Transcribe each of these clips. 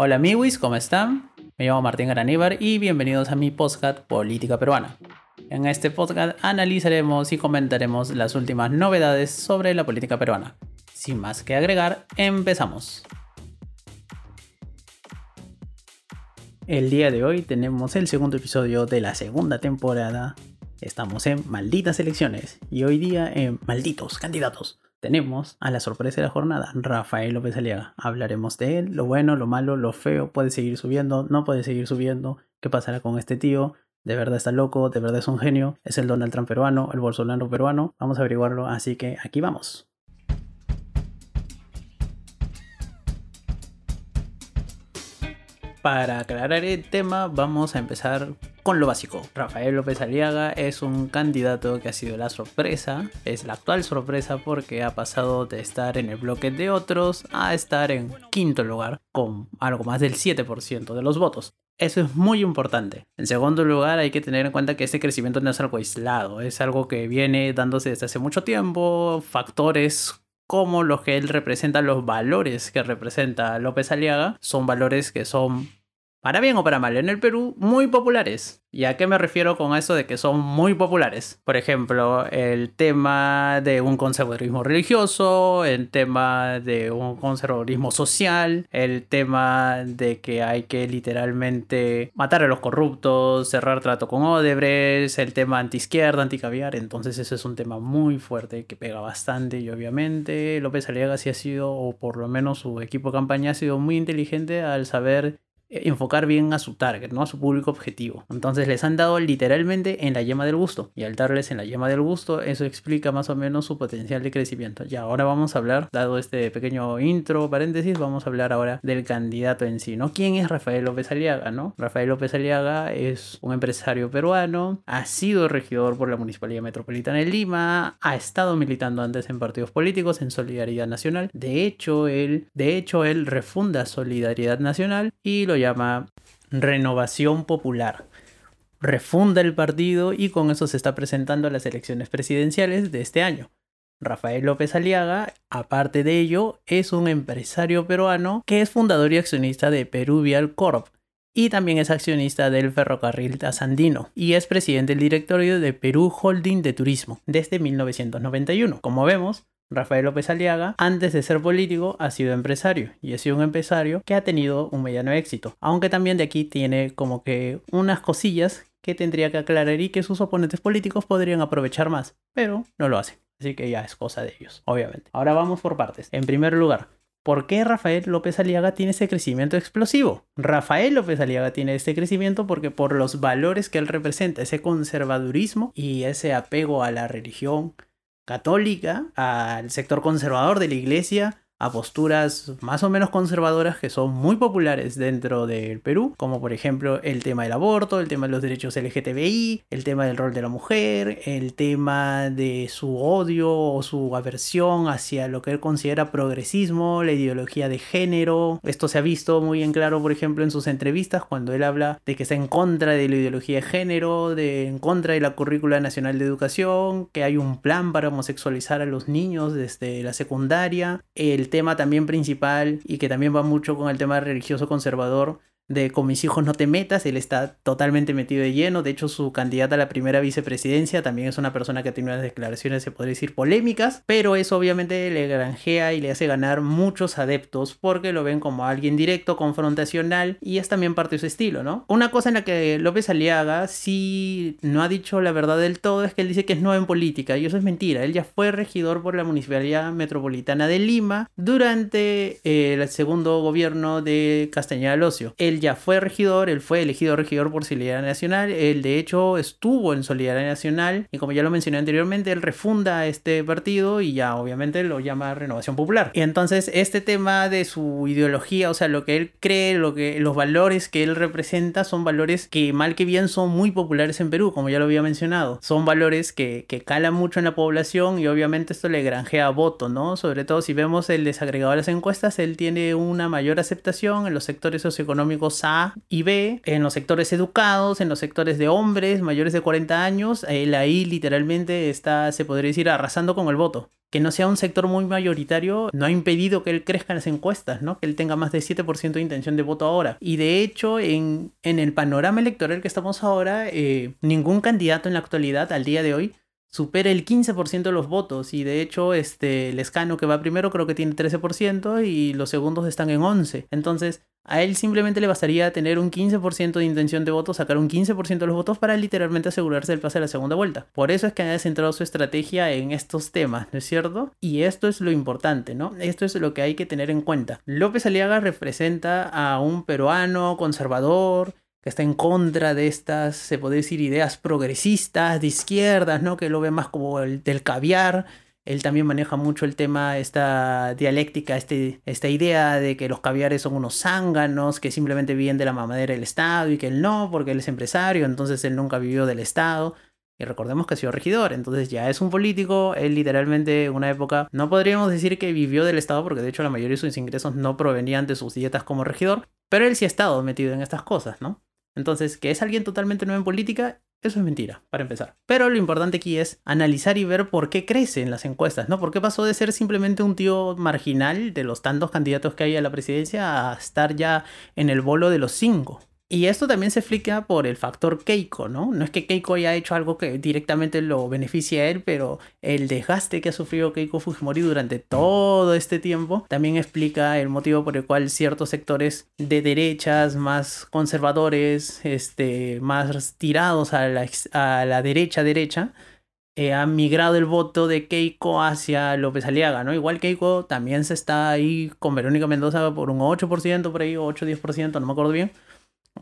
Hola amigos, ¿cómo están? Me llamo Martín Garaníbar y bienvenidos a mi podcast Política Peruana. En este podcast analizaremos y comentaremos las últimas novedades sobre la política peruana. Sin más que agregar, empezamos. El día de hoy tenemos el segundo episodio de la segunda temporada. Estamos en malditas elecciones y hoy día en malditos candidatos tenemos a la sorpresa de la jornada, Rafael López Aliaga. Hablaremos de él, lo bueno, lo malo, lo feo, puede seguir subiendo, no puede seguir subiendo, qué pasará con este tío, de verdad está loco, de verdad es un genio, es el Donald Trump peruano, el Bolsonaro peruano, vamos a averiguarlo, así que aquí vamos. Para aclarar el tema, vamos a empezar con lo básico. Rafael López Aliaga es un candidato que ha sido la sorpresa, es la actual sorpresa porque ha pasado de estar en el bloque de otros a estar en quinto lugar con algo más del 7% de los votos. Eso es muy importante. En segundo lugar, hay que tener en cuenta que este crecimiento no es algo aislado, es algo que viene dándose desde hace mucho tiempo, factores como los que él representa, los valores que representa López Aliaga, son valores que son para bien o para mal, en el Perú muy populares. ¿Y a qué me refiero con eso de que son muy populares? Por ejemplo, el tema de un conservadurismo religioso, el tema de un conservadurismo social, el tema de que hay que literalmente matar a los corruptos, cerrar trato con Odebrecht, el tema anti-izquierda, anti-caviar. Entonces ese es un tema muy fuerte que pega bastante y obviamente López Aliaga sí ha sido, o por lo menos su equipo de campaña ha sido muy inteligente al saber enfocar bien a su target, ¿no? A su público objetivo. Entonces les han dado literalmente en la yema del gusto. Y al darles en la yema del gusto, eso explica más o menos su potencial de crecimiento. Ya ahora vamos a hablar, dado este pequeño intro, paréntesis, vamos a hablar ahora del candidato en sí, ¿no? ¿Quién es Rafael López Aliaga, no? Rafael López Aliaga es un empresario peruano, ha sido regidor por la Municipalidad Metropolitana de Lima, ha estado militando antes en partidos políticos, en Solidaridad Nacional. De hecho, él, de hecho, él refunda Solidaridad Nacional y lo llama Renovación Popular. Refunda el partido y con eso se está presentando a las elecciones presidenciales de este año. Rafael López Aliaga, aparte de ello, es un empresario peruano que es fundador y accionista de Peruvial Corp y también es accionista del ferrocarril Tasandino y es presidente del directorio de Perú Holding de Turismo desde 1991. Como vemos, Rafael López Aliaga, antes de ser político, ha sido empresario y ha sido un empresario que ha tenido un mediano éxito, aunque también de aquí tiene como que unas cosillas que tendría que aclarar y que sus oponentes políticos podrían aprovechar más, pero no lo hacen. Así que ya es cosa de ellos, obviamente. Ahora vamos por partes. En primer lugar, ¿Por qué Rafael López Aliaga tiene ese crecimiento explosivo? Rafael López Aliaga tiene este crecimiento porque por los valores que él representa, ese conservadurismo y ese apego a la religión, católica, al sector conservador de la iglesia, a posturas más o menos conservadoras que son muy populares dentro del Perú, como por ejemplo el tema del aborto, el tema de los derechos LGTBI, el tema del rol de la mujer, el tema de su odio o su aversión hacia lo que él considera progresismo, la ideología de género. Esto se ha visto muy en claro, por ejemplo, en sus entrevistas cuando él habla de que está en contra de la ideología de género, de en contra de la currícula nacional de educación, que hay un plan para homosexualizar a los niños desde la secundaria, el tema también principal y que también va mucho con el tema religioso conservador de con mis hijos no te metas, él está totalmente metido de lleno, de hecho su candidata a la primera vicepresidencia también es una persona que tiene unas declaraciones, se podría decir, polémicas, pero eso obviamente le granjea y le hace ganar muchos adeptos porque lo ven como alguien directo, confrontacional y es también parte de su estilo, ¿no? Una cosa en la que López Aliaga sí no ha dicho la verdad del todo es que él dice que es nuevo en política y eso es mentira, él ya fue regidor por la Municipalidad Metropolitana de Lima durante eh, el segundo gobierno de Castañeda Locio. Ya fue regidor, él fue elegido regidor por Solidaridad Nacional, él de hecho estuvo en Solidaridad Nacional y como ya lo mencioné anteriormente, él refunda este partido y ya obviamente lo llama Renovación Popular. Y entonces este tema de su ideología, o sea, lo que él cree, lo que, los valores que él representa son valores que mal que bien son muy populares en Perú, como ya lo había mencionado. Son valores que, que calan mucho en la población y obviamente esto le granjea voto, ¿no? Sobre todo si vemos el desagregado de las encuestas, él tiene una mayor aceptación en los sectores socioeconómicos A y B, en los sectores educados, en los sectores de hombres mayores de 40 años, él ahí literalmente está, se podría decir, arrasando con el voto que no sea un sector muy mayoritario no ha impedido que él crezca en las encuestas, ¿no? Que él tenga más de 7% de intención de voto ahora. Y de hecho, en, en el panorama electoral que estamos ahora, eh, ningún candidato en la actualidad, al día de hoy, supera el 15% de los votos y de hecho este Lescano que va primero creo que tiene 13% y los segundos están en 11. Entonces, a él simplemente le bastaría tener un 15% de intención de voto, sacar un 15% de los votos para literalmente asegurarse el pase a la segunda vuelta. Por eso es que ha centrado su estrategia en estos temas, ¿no es cierto? Y esto es lo importante, ¿no? Esto es lo que hay que tener en cuenta. López Aliaga representa a un peruano conservador que está en contra de estas, se puede decir, ideas progresistas de izquierdas, ¿no? Que lo ve más como el del caviar. Él también maneja mucho el tema, esta dialéctica, este, esta idea de que los caviares son unos zánganos que simplemente viven de la mamadera del Estado y que él no, porque él es empresario, entonces él nunca vivió del Estado. Y recordemos que ha sido regidor, entonces ya es un político, él literalmente en una época no podríamos decir que vivió del Estado porque de hecho la mayoría de sus ingresos no provenían de sus dietas como regidor, pero él sí ha estado metido en estas cosas, ¿no? Entonces, que es alguien totalmente nuevo en política, eso es mentira, para empezar. Pero lo importante aquí es analizar y ver por qué crece en las encuestas, ¿no? ¿Por qué pasó de ser simplemente un tío marginal de los tantos candidatos que hay a la presidencia a estar ya en el bolo de los cinco? Y esto también se explica por el factor Keiko, ¿no? No es que Keiko haya hecho algo que directamente lo beneficie a él, pero el desgaste que ha sufrido Keiko Fujimori durante todo este tiempo también explica el motivo por el cual ciertos sectores de derechas más conservadores, este, más tirados a la, a la derecha derecha, eh, han migrado el voto de Keiko hacia López Aliaga, ¿no? Igual Keiko también se está ahí con Verónica Mendoza por un 8% por ahí, 8-10%, no me acuerdo bien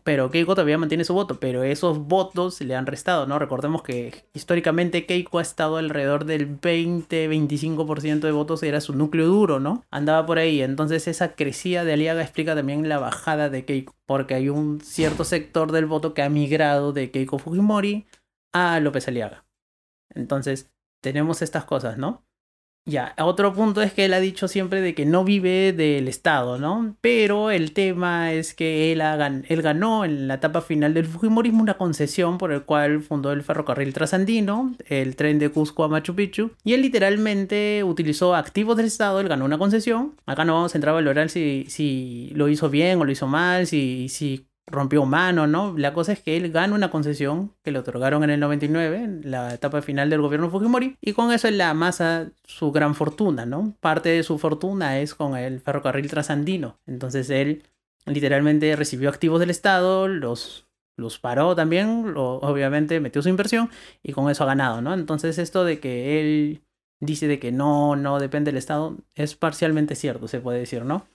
pero Keiko todavía mantiene su voto, pero esos votos le han restado, ¿no? Recordemos que históricamente Keiko ha estado alrededor del 20-25% de votos, era su núcleo duro, ¿no? Andaba por ahí, entonces esa crecida de Aliaga explica también la bajada de Keiko, porque hay un cierto sector del voto que ha migrado de Keiko Fujimori a López Aliaga. Entonces, tenemos estas cosas, ¿no? Ya, otro punto es que él ha dicho siempre de que no vive del Estado, ¿no? Pero el tema es que él, ganó en la etapa final del Fujimorismo una concesión por el cual fundó el ferrocarril trasandino, el tren de Cusco a Machu Picchu, y él literalmente utilizó activos del Estado, él ganó una concesión. Acá no vamos a entrar a valorar si, si lo hizo bien o lo hizo mal, si, si rompió mano, ¿no? La cosa es que él gana una concesión que le otorgaron en el 99, en la etapa final del gobierno Fujimori, y con eso él amasa su gran fortuna, ¿no? Parte de su fortuna es con el ferrocarril trasandino. Entonces él literalmente recibió activos del Estado, los, los paró también, lo, obviamente metió su inversión y con eso ha ganado, ¿no? Entonces esto de que él dice de que no, no depende del Estado es parcialmente cierto, se puede decir, ¿no?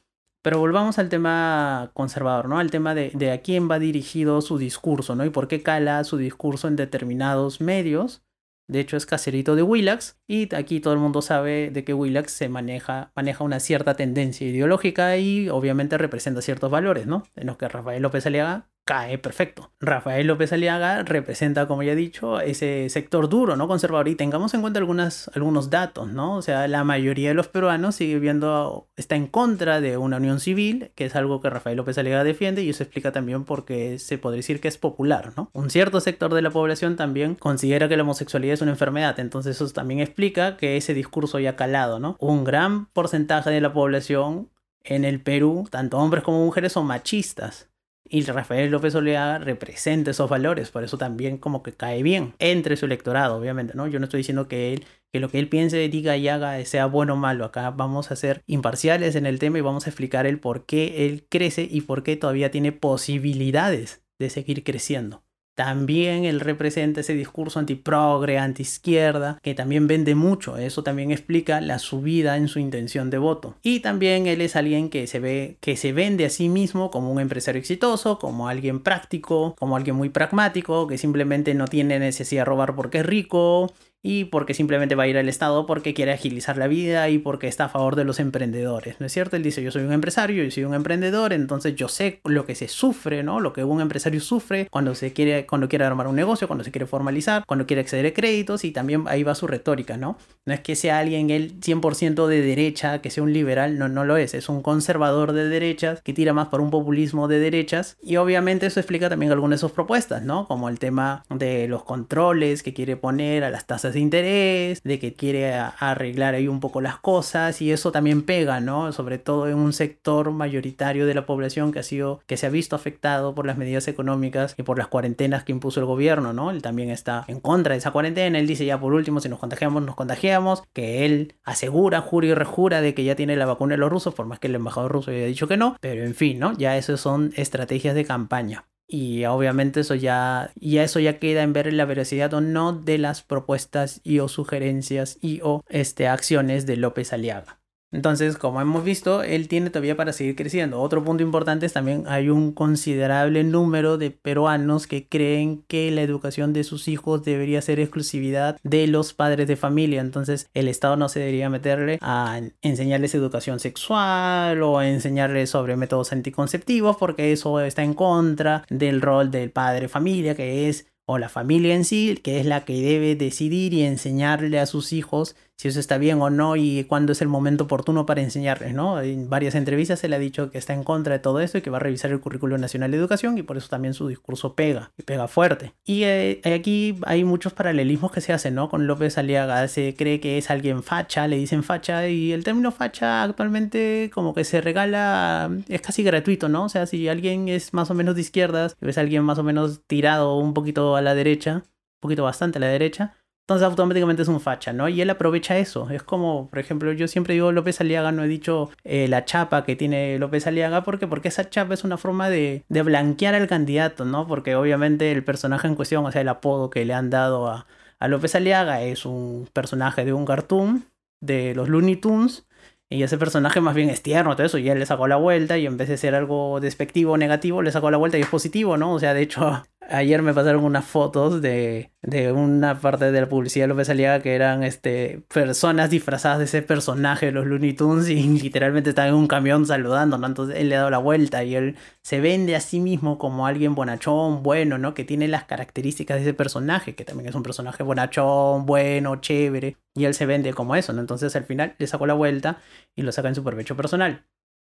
Pero volvamos al tema conservador, ¿no? Al tema de, de, a quién va dirigido su discurso, ¿no? Y por qué cala su discurso en determinados medios. De hecho, es caserito de Willax. Y aquí todo el mundo sabe de que Willax se maneja, maneja una cierta tendencia ideológica y obviamente representa ciertos valores, ¿no? En los que Rafael López Aliaga cae perfecto. Rafael López Aliaga representa, como ya he dicho, ese sector duro, ¿no? Conservador. Y tengamos en cuenta algunos datos, ¿no? O sea, la mayoría de los peruanos sigue viendo, está en contra de una unión civil, que es algo que Rafael López Aliaga defiende, y eso explica también por qué se podría decir que es popular, ¿no? Un cierto sector de la población también considera que la homosexualidad es una enfermedad, entonces eso también explica que ese discurso haya calado, ¿no? Un gran porcentaje de la población en el Perú, tanto hombres como mujeres, son machistas. Y Rafael López Oleaga representa esos valores, por eso también como que cae bien entre su electorado, obviamente, ¿no? Yo no estoy diciendo que él, que lo que él piense, diga y haga sea bueno o malo. Acá vamos a ser imparciales en el tema y vamos a explicar el por qué él crece y por qué todavía tiene posibilidades de seguir creciendo. También él representa ese discurso antiprogre, anti-izquierda, que también vende mucho. Eso también explica la subida en su intención de voto. Y también él es alguien que se ve, que se vende a sí mismo como un empresario exitoso, como alguien práctico, como alguien muy pragmático, que simplemente no tiene necesidad de robar porque es rico y porque simplemente va a ir al Estado porque quiere agilizar la vida y porque está a favor de los emprendedores, ¿no es cierto? Él dice, yo soy un empresario, yo soy un emprendedor, entonces yo sé lo que se sufre, ¿no? Lo que un empresario sufre cuando se quiere, cuando quiere armar un negocio, cuando se quiere formalizar, cuando quiere acceder a créditos y también ahí va su retórica, ¿no? No es que sea alguien él 100% de derecha, que sea un liberal, no, no lo es, es un conservador de derechas que tira más por un populismo de derechas y obviamente eso explica también algunas de sus propuestas, ¿no? Como el tema de los controles que quiere poner a las tasas de interés, de que quiere arreglar ahí un poco las cosas y eso también pega, ¿no? Sobre todo en un sector mayoritario de la población que ha sido, que se ha visto afectado por las medidas económicas y por las cuarentenas que impuso el gobierno, ¿no? Él también está en contra de esa cuarentena, él dice ya por último, si nos contagiamos, nos contagiamos, que él asegura, jura y rejura de que ya tiene la vacuna de los rusos, por más que el embajador ruso haya dicho que no, pero en fin, ¿no? Ya eso son estrategias de campaña y obviamente eso ya, ya eso ya queda en ver la veracidad o no de las propuestas y o sugerencias y o este, acciones de López Aliaga. Entonces, como hemos visto, él tiene todavía para seguir creciendo. Otro punto importante es también hay un considerable número de peruanos que creen que la educación de sus hijos debería ser exclusividad de los padres de familia. Entonces, el Estado no se debería meterle a enseñarles educación sexual o a enseñarles sobre métodos anticonceptivos porque eso está en contra del rol del padre familia que es o la familia en sí, que es la que debe decidir y enseñarle a sus hijos si eso está bien o no y cuándo es el momento oportuno para enseñarles, ¿no? En varias entrevistas se le ha dicho que está en contra de todo esto y que va a revisar el currículo nacional de educación y por eso también su discurso pega y pega fuerte. Y eh, aquí hay muchos paralelismos que se hacen, ¿no? Con López Aliaga se cree que es alguien facha, le dicen facha y el término facha actualmente como que se regala, es casi gratuito, ¿no? O sea, si alguien es más o menos de izquierdas, ves a alguien más o menos tirado un poquito a la derecha, un poquito bastante a la derecha, entonces automáticamente es un facha, ¿no? Y él aprovecha eso. Es como, por ejemplo, yo siempre digo López Aliaga, no he dicho eh, la chapa que tiene López Aliaga, porque porque esa chapa es una forma de, de, blanquear al candidato, ¿no? Porque obviamente el personaje en cuestión, o sea, el apodo que le han dado a, a López Aliaga es un personaje de un cartoon de los Looney Tunes. Y ese personaje más bien es tierno, todo eso, y él le sacó la vuelta y en vez de ser algo despectivo o negativo, le sacó la vuelta y es positivo, ¿no? O sea, de hecho, ayer me pasaron unas fotos de, de una parte de la publicidad de López Aliaga que eran este, personas disfrazadas de ese personaje de los Looney Tunes y literalmente estaban en un camión saludando, ¿no? Entonces él le ha dado la vuelta y él se vende a sí mismo como alguien bonachón, bueno, ¿no? Que tiene las características de ese personaje, que también es un personaje bonachón, bueno, chévere, y él se vende como eso, ¿no? Entonces al final le sacó la vuelta y lo saca en su provecho personal.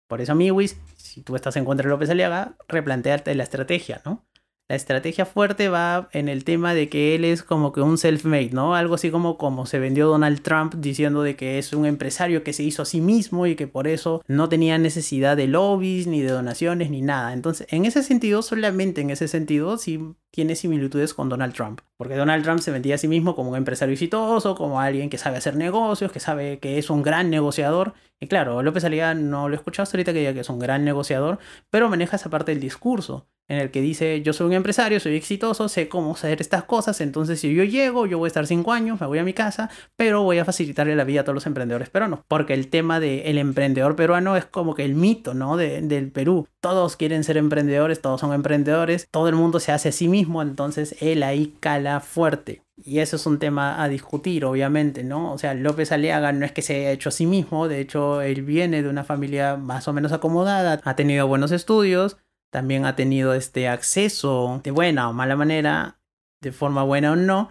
Por eso, Miwis, si tú estás en contra de López Aliaga, replanteate la estrategia, ¿no? La estrategia fuerte va en el tema de que él es como que un self-made, ¿no? Algo así como, como se vendió Donald Trump diciendo de que es un empresario que se hizo a sí mismo y que por eso no tenía necesidad de lobbies, ni de donaciones, ni nada. Entonces, en ese sentido, solamente en ese sentido, sí tiene similitudes con Donald Trump. Porque Donald Trump se vendía a sí mismo como un empresario exitoso, como alguien que sabe hacer negocios, que sabe que es un gran negociador. Y claro, López Aliaga no lo he escuchado ahorita que diga que es un gran negociador, pero maneja esa parte del discurso en el que dice yo soy un empresario, soy exitoso, sé cómo hacer estas cosas, entonces si yo llego, yo voy a estar cinco años, me voy a mi casa, pero voy a facilitarle la vida a todos los emprendedores peruanos, porque el tema del emprendedor peruano es como que el mito, ¿no? del Perú. Todos quieren ser emprendedores, todos son emprendedores, todo el mundo se hace a sí mismo, entonces él ahí cala fuerte. Y eso es un tema a discutir, obviamente, ¿no? O sea, López Aliaga no es que se haya hecho a sí mismo, de hecho, él viene de una familia más o menos acomodada, ha tenido buenos estudios, también ha tenido este acceso de buena o mala manera, de forma buena o no,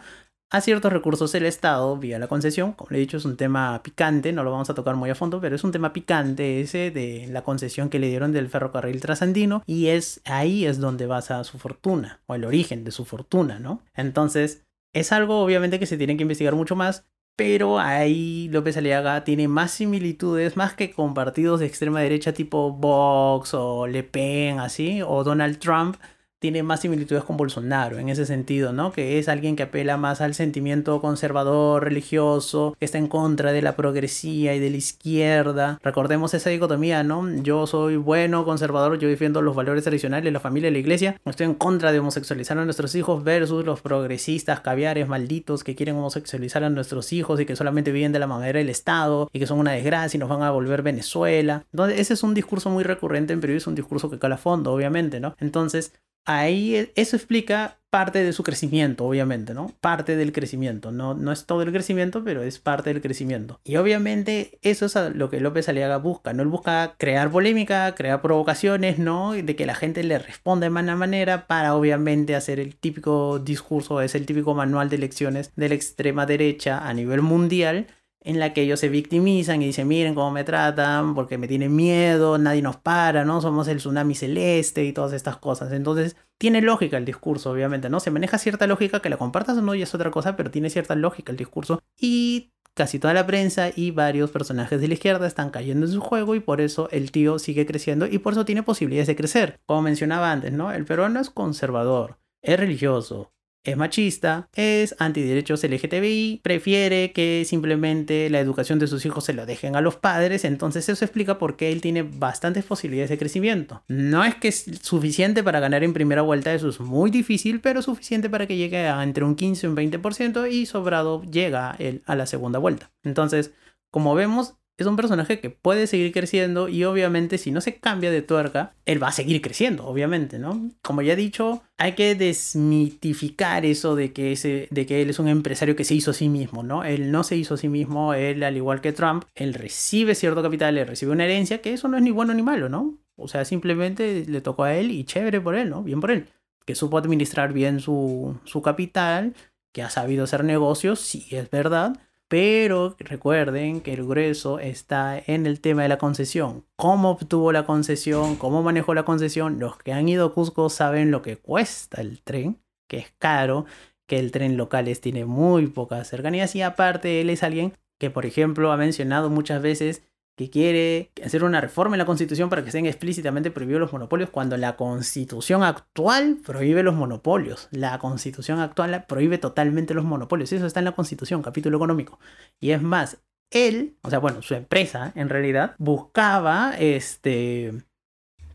a ciertos recursos del Estado vía la concesión. Como le he dicho, es un tema picante, no lo vamos a tocar muy a fondo, pero es un tema picante ese de la concesión que le dieron del ferrocarril trasandino y es ahí es donde basa su fortuna o el origen de su fortuna, ¿no? Entonces, es algo obviamente que se tiene que investigar mucho más, pero ahí López Aliaga tiene más similitudes, más que con partidos de extrema derecha tipo Vox o Le Pen, así, o Donald Trump, tiene más similitudes con Bolsonaro en ese sentido, ¿no? Que es alguien que apela más al sentimiento conservador, religioso, que está en contra de la progresía y de la izquierda. Recordemos esa dicotomía, ¿no? Yo soy bueno, conservador, yo defiendo los valores tradicionales, la familia y la iglesia. Estoy en contra de homosexualizar a nuestros hijos versus los progresistas, caviares, malditos que quieren homosexualizar a nuestros hijos y que solamente viven de la manera del Estado y que son una desgracia y nos van a volver Venezuela. Entonces, ese es un discurso muy recurrente en Perú, es un discurso que cala a fondo, obviamente, ¿no? Entonces, ahí e, eso explica parte de su crecimiento, obviamente, ¿no? Parte del crecimiento. No, no es todo el crecimiento, pero es parte del crecimiento. Y obviamente eso es lo que López Aliaga busca. No él busca crear polémica, crear provocaciones, ¿no? De que la gente le responda de mala manera para obviamente hacer el típico discurso, es el típico manual de elecciones de la extrema derecha a nivel mundial en la que ellos se victimizan y dicen, miren cómo me tratan, porque me tienen miedo, nadie nos para, ¿no? Somos el tsunami celeste y todas estas cosas. Entonces, tiene lógica el discurso, obviamente, ¿no? Se maneja cierta lógica, que la compartas o no y es otra cosa, pero tiene cierta lógica el discurso. Y casi toda la prensa y varios personajes de la izquierda están cayendo en su juego y por eso el tío sigue creciendo y por eso tiene posibilidades de crecer. Como mencionaba antes, ¿no? El peruano es conservador, es religioso, es machista, es antiderechos LGTBI, prefiere que simplemente la educación de sus hijos se lo dejen a los padres, entonces eso explica por qué él tiene bastantes posibilidades de crecimiento. No es que es suficiente para ganar en primera vuelta, eso es muy difícil, pero suficiente para que llegue a entre un 15 y un 20% y sobrado llega él a la segunda vuelta. Entonces, como vemos, es un personaje que puede seguir creciendo y obviamente si no se cambia de tuerca, él va a seguir creciendo, obviamente, ¿no? Como ya he dicho, hay que desmitificar eso de que, ese, de que él es un empresario que se hizo a sí mismo, ¿no? Él no se hizo a sí mismo, él al igual que Trump, él recibe cierto capital, él recibe una herencia, que eso no es ni bueno ni malo, ¿no? O sea, simplemente le tocó a él y chévere por él, ¿no? Bien por él. Que supo administrar bien su, su capital, que ha sabido hacer negocios, sí es verdad, pero recuerden que el grueso está en el tema de la concesión. ¿Cómo obtuvo la concesión? ¿Cómo manejó la concesión? Los que han ido a Cusco saben lo que cuesta el tren, que es caro, que el tren local tiene muy pocas cercanías y aparte él es alguien que, por ejemplo, ha mencionado muchas veces que quiere hacer una reforma en la constitución para que estén explícitamente prohibidos los monopolios cuando la constitución actual prohíbe los monopolios. La constitución actual prohíbe totalmente los monopolios. Eso está en la constitución, capítulo económico. Y es más, él, o sea, bueno, su empresa en realidad buscaba este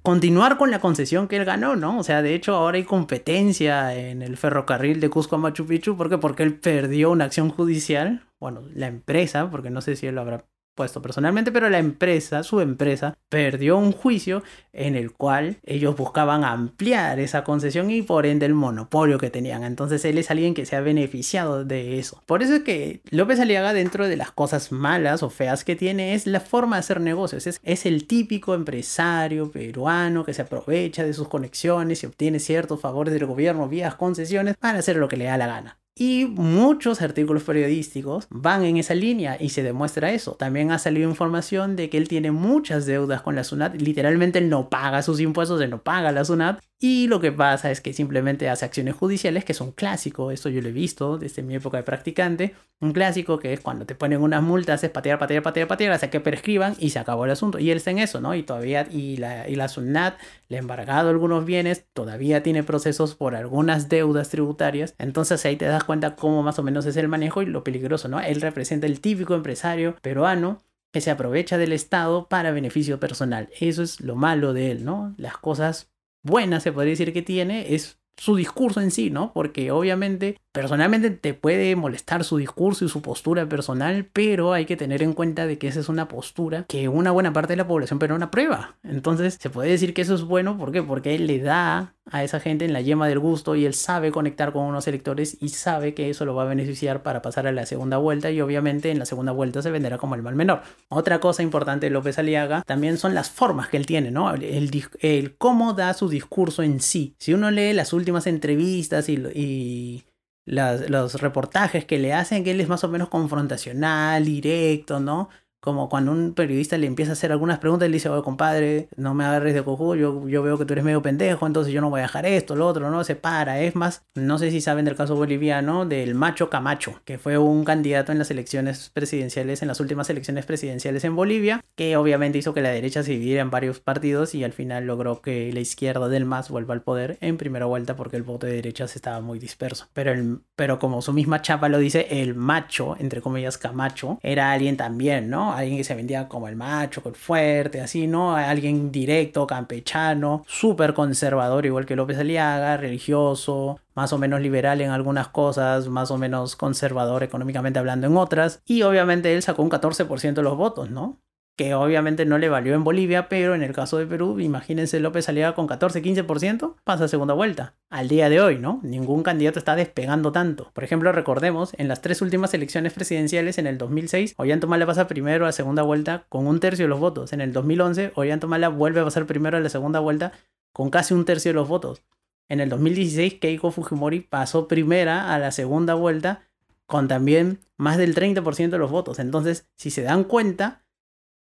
continuar con la concesión que él ganó, ¿no? O sea, de hecho ahora hay competencia en el ferrocarril de Cusco a Machu Picchu porque porque él perdió una acción judicial, bueno, la empresa, porque no sé si él lo habrá puesto personalmente, pero la empresa, su empresa, perdió un juicio en el cual ellos buscaban ampliar esa concesión y por ende el monopolio que tenían. Entonces él es alguien que se ha beneficiado de eso. Por eso es que López Aliaga dentro de las cosas malas o feas que tiene es la forma de hacer negocios. Es, el típico empresario peruano que se aprovecha de sus conexiones y obtiene ciertos favores del gobierno vía concesiones para hacer lo que le da la gana. Y muchos artículos periodísticos van en esa línea y se demuestra eso. También ha salido información de que él tiene muchas deudas con la SUNAT. Literalmente él no paga sus impuestos, él no paga la SUNAT. Y lo que pasa es que simplemente hace acciones judiciales, que son clásicos, esto yo lo he visto desde mi época de practicante, un clásico que es cuando te ponen unas multas, es patear, patear, patear, patear, hasta que prescriban y se acabó el asunto. Y él está en eso, ¿no? Y todavía, y la, y la SUNAT le ha embargado algunos bienes, todavía tiene procesos por algunas deudas tributarias, entonces ahí te das cuenta cómo más o menos es el manejo y lo peligroso, ¿no? Él representa el típico empresario peruano que se aprovecha del Estado para beneficio personal. Eso es lo malo de él, ¿no? Las cosas buena, se podría decir que tiene, es su discurso en sí, ¿no? Porque obviamente, personalmente te puede molestar su discurso y su postura personal, pero hay que tener en cuenta de que esa es una postura que una buena parte de la población peruana prueba. Entonces, se puede decir que eso es bueno, ¿por qué? Porque él le da a esa gente en la yema del gusto y él sabe conectar con unos electores y sabe que eso lo va a beneficiar para pasar a la segunda vuelta y obviamente en la segunda vuelta se venderá como el mal menor. Otra cosa importante de López Aliaga también son las formas que él tiene, ¿no? El, el, cómo da su discurso en sí. Si uno lee las últimas entrevistas y, y los reportajes que le hacen, que él es más o menos confrontacional, directo, ¿no? Como cuando un periodista le empieza a hacer algunas preguntas, le dice, oye, compadre, no me agarres de cojú, yo, yo veo que tú eres medio pendejo, entonces yo no voy a dejar esto, lo otro, no se para. Es más, no sé si saben del caso boliviano del Macho Camacho, que fue un candidato en las elecciones presidenciales, en las últimas elecciones presidenciales en Bolivia, que obviamente hizo que la derecha se dividiera en varios partidos y al final logró que la izquierda del MAS vuelva al poder en primera vuelta porque el voto de derechas estaba muy disperso. Pero, el, pero como su misma chapa lo dice, el macho, entre comillas, Camacho, era alguien también, ¿no? Alguien que se vendía como el macho, el fuerte, así, ¿no? Alguien directo, campechano, súper conservador, igual que López Aliaga, religioso, más o menos liberal en algunas cosas, más o menos conservador económicamente hablando en otras. Y obviamente él sacó un 14% de los votos, ¿no? Que obviamente no le valió en Bolivia, pero en el caso de Perú, imagínense López Aliaga con 14-15%, pasa a segunda vuelta. Al día de hoy, ¿no? Ningún candidato está despegando tanto. Por ejemplo, recordemos, en las tres últimas elecciones presidenciales, en el 2006, Ollantumala pasa primero a segunda vuelta con un tercio de los votos. En el 2011, Ollantumala vuelve a pasar primero a la segunda vuelta con casi un tercio de los votos. En el 2016, Keiko Fujimori pasó primera a la segunda vuelta con también más del 30% de los votos. Entonces, si se dan cuenta,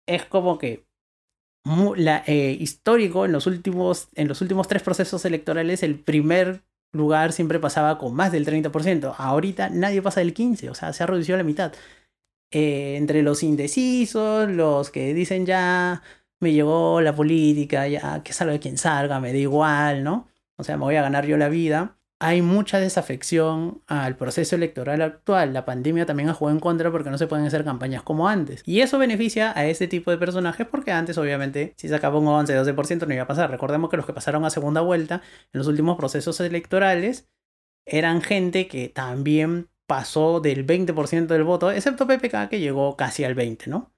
es como que la, eh, histórico en los, últimos, en los últimos tres procesos electorales, el primer lugar siempre pasaba con más del 30%. Ahorita nadie pasa del 15%, o sea, se ha reducido a la mitad. Eh, entre los indecisos, los que dicen ya me llegó la política, ya que salga quien salga, me da igual, ¿no? O sea, me voy a ganar yo la vida hay mucha desafección al proceso electoral actual. La pandemia también ha jugado en contra porque no se pueden hacer campañas como antes. Y eso beneficia a ese tipo de personajes porque antes, obviamente, si sacaba un 11-12% no iba a pasar. Recordemos que los que pasaron a segunda vuelta en los últimos procesos electorales eran gente que también pasó del 20% del voto, excepto PPK que llegó casi al 20%, ¿no?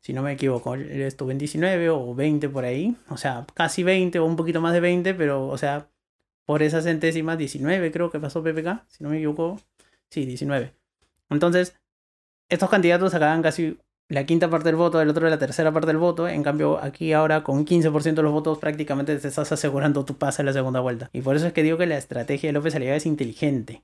Si no me equivoco, estuvo en 19 o 20 por ahí. O sea, casi 20 o un poquito más de 20, pero, o sea, por esas centésimas, 19 creo que pasó PPK, si no me equivoco. Sí, 19. Entonces, estos candidatos sacaban casi la quinta parte del voto, el otro la tercera parte del voto. En cambio, aquí ahora con 15% de los votos prácticamente te estás asegurando tu pase en la segunda vuelta. Y por eso es que digo que la estrategia de López Aliaga es inteligente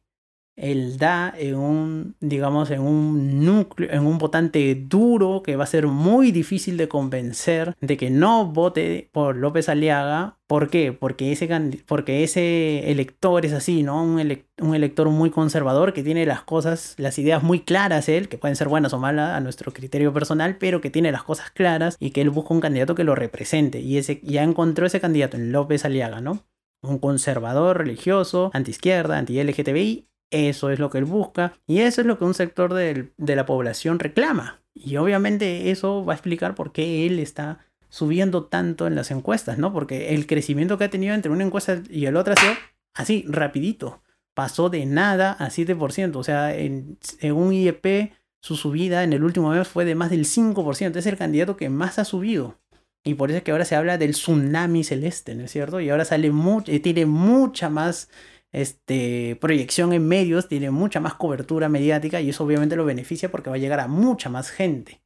él da en un, digamos, en un núcleo, en un votante duro que va a ser muy difícil de convencer de que no vote por López Aliaga. ¿Por qué? Porque ese, porque ese elector es así, ¿no? Un, un elector muy conservador que tiene las cosas, las ideas muy claras él, que pueden ser buenas o malas a nuestro criterio personal, pero que tiene las cosas claras y que él busca un candidato que lo represente. Y ese, ya encontró ese candidato en López Aliaga, ¿no? Un conservador religioso, anti-izquierda, anti-LGTBI eso es lo que él busca y eso es lo que un sector de, la población reclama. Y obviamente eso va a explicar por qué él está subiendo tanto en las encuestas, ¿no? Porque el crecimiento que ha tenido entre una encuesta y el otro ha sido así, rapidito. Pasó de nada a 7%. O sea, en, un IEP su subida en el último mes fue de más del 5%. Es el candidato que más ha subido. Y por eso es que ahora se habla del tsunami celeste, ¿no es cierto? Y ahora sale mucho, tiene mucha más este, proyección en medios, tiene mucha más cobertura mediática y eso obviamente lo beneficia porque va a llegar a mucha más gente.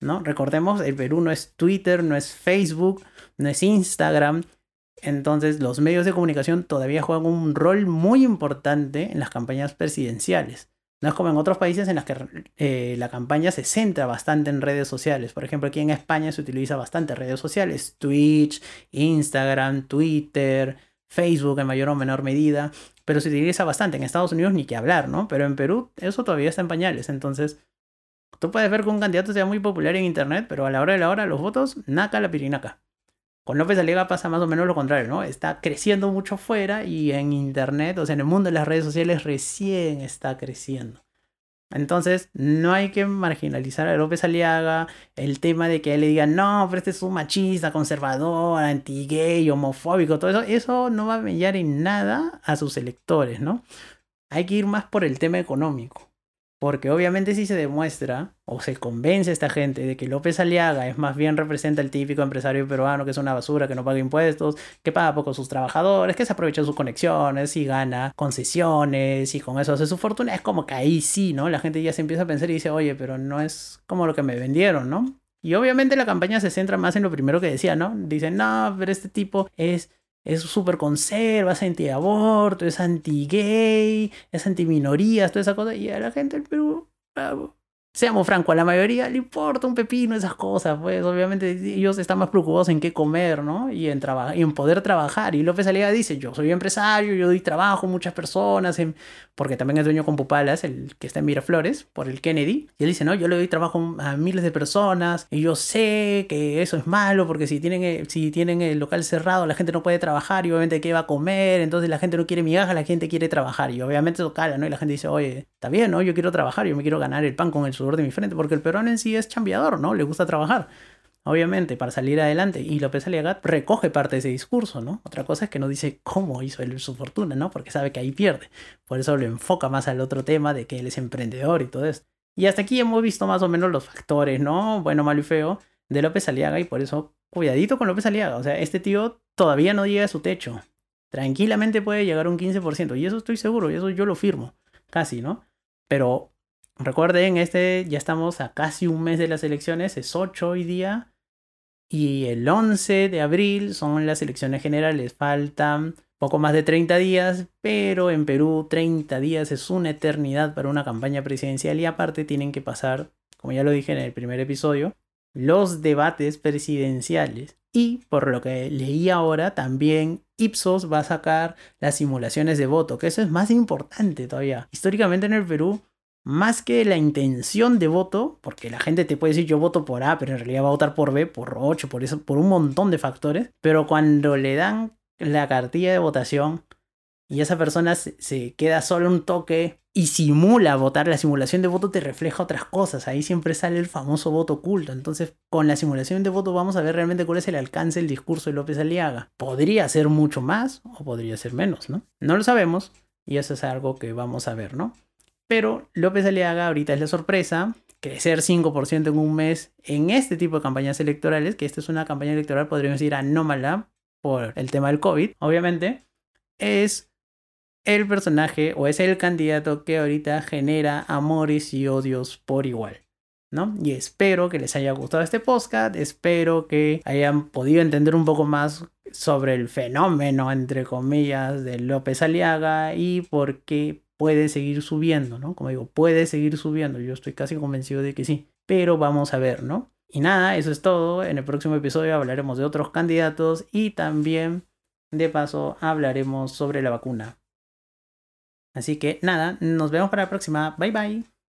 ¿no? Recordemos, el Perú no es Twitter, no es Facebook, no es Instagram. Entonces los medios de comunicación todavía juegan un rol muy importante en las campañas presidenciales. No es como en otros países en los que eh, la campaña se centra bastante en redes sociales. Por ejemplo, aquí en España se utiliza bastante redes sociales. Twitch, Instagram, Twitter, Facebook en mayor o menor medida, pero se utiliza bastante. En Estados Unidos ni que hablar, ¿no? Pero en Perú eso todavía está en pañales. Entonces, tú puedes ver que un candidato sea muy popular en Internet, pero a la hora de la hora los votos, naca la pirinaca. Con López Aliaga pasa más o menos lo contrario, ¿no? Está creciendo mucho fuera y en Internet, o sea, en el mundo de las redes sociales recién está creciendo. Entonces, no hay que marginalizar a López Aliaga, el tema de que él le diga, no, pero este es un machista, conservador, anti-gay, homofóbico, todo eso, eso no va a mellar en nada a sus electores, ¿no? Hay que ir más por el tema económico. Porque obviamente si se demuestra o se convence a esta gente de que López Aliaga es más bien representa el típico empresario peruano que es una basura, que no paga impuestos, que paga poco a sus trabajadores, que se aprovecha de sus conexiones y gana concesiones y con eso hace su fortuna, es como que ahí sí, ¿no? La gente ya se empieza a pensar y dice, oye, pero no es como lo que me vendieron, ¿no? Y obviamente la campaña se centra más en lo primero que decía, ¿no? Dicen, no, pero este tipo es es súper conserva, es anti-aborto, es anti-gay, es anti-minorías, toda esa cosa. Y a la gente del Perú, seamos francos, a la mayoría le importa un pepino esas cosas, pues obviamente ellos están más preocupados en qué comer, ¿no? Y en, y en poder trabajar. Y López Aliaga dice, yo soy empresario, yo doy trabajo a muchas personas, porque también es dueño con Pupalas, el que está en Miraflores, por el Kennedy. Y él dice, no, yo le doy trabajo a miles de personas y yo sé que eso es malo porque si tienen, si tienen el local cerrado la gente no puede trabajar y obviamente qué va a comer, entonces la gente no quiere migajas, la gente quiere trabajar. Y obviamente eso cala, ¿no? Y la gente dice, oye, está bien, ¿no? Yo quiero trabajar, yo me quiero ganar el pan con el sudor de mi frente, porque el peruano en sí es chambeador, ¿no? Le gusta trabajar, obviamente, para salir adelante. Y López Aliaga recoge parte de ese discurso, ¿no? Otra cosa es que no dice cómo hizo él su fortuna, ¿no? Porque sabe que ahí pierde. Por eso lo enfoca más al otro tema de que él es emprendedor y todo eso. Y hasta aquí hemos visto más o menos los factores, ¿no? Bueno, malo y feo de López Aliaga y por eso cuidadito con López Aliaga. O sea, este tío todavía no llega a su techo. Tranquilamente puede llegar a un 15% y eso estoy seguro y eso yo lo firmo. Casi, ¿no? Pero recuerden, este ya estamos a casi un mes de las elecciones, es 8 hoy día. Y el 11 de abril son las elecciones generales. Faltan poco más de 30 días, pero en Perú 30 días es una eternidad para una campaña presidencial y aparte tienen que pasar, como ya lo dije en el primer episodio, los debates presidenciales. Y por lo que leí ahora, también Ipsos va a sacar las simulaciones de voto, que eso es más importante todavía. Históricamente en el Perú, más que la intención de voto, porque la gente te puede decir yo voto por A, pero en realidad va a votar por B, por 8, por eso, por un montón de factores, pero cuando le dan la cartilla de votación y esa persona se, queda solo un toque y simula votar, la simulación de voto te refleja otras cosas. Ahí siempre sale el famoso voto oculto. Entonces, con la simulación de voto vamos a ver realmente cuál es el alcance del discurso de López Aliaga. Podría ser mucho más o podría ser menos, ¿no? No lo sabemos y eso es algo que vamos a ver, ¿no? Pero López Aliaga ahorita es la sorpresa. Crecer 5% en un mes en este tipo de campañas electorales, que esta es una campaña electoral, podríamos decir anómala por el tema del COVID, obviamente, es el personaje o es el candidato que ahorita genera amores y odios por igual. ¿no? Y espero que les haya gustado este podcast, espero que hayan podido entender un poco más sobre el fenómeno, entre comillas, de López Aliaga y por qué puede seguir subiendo, ¿no? Como digo, puede seguir subiendo, yo estoy casi convencido de que sí, pero vamos a ver, ¿no? Y nada, eso es todo, en el próximo episodio hablaremos de otros candidatos y también, de paso, hablaremos sobre la vacuna. Así que nada, nos vemos para la próxima. Bye bye.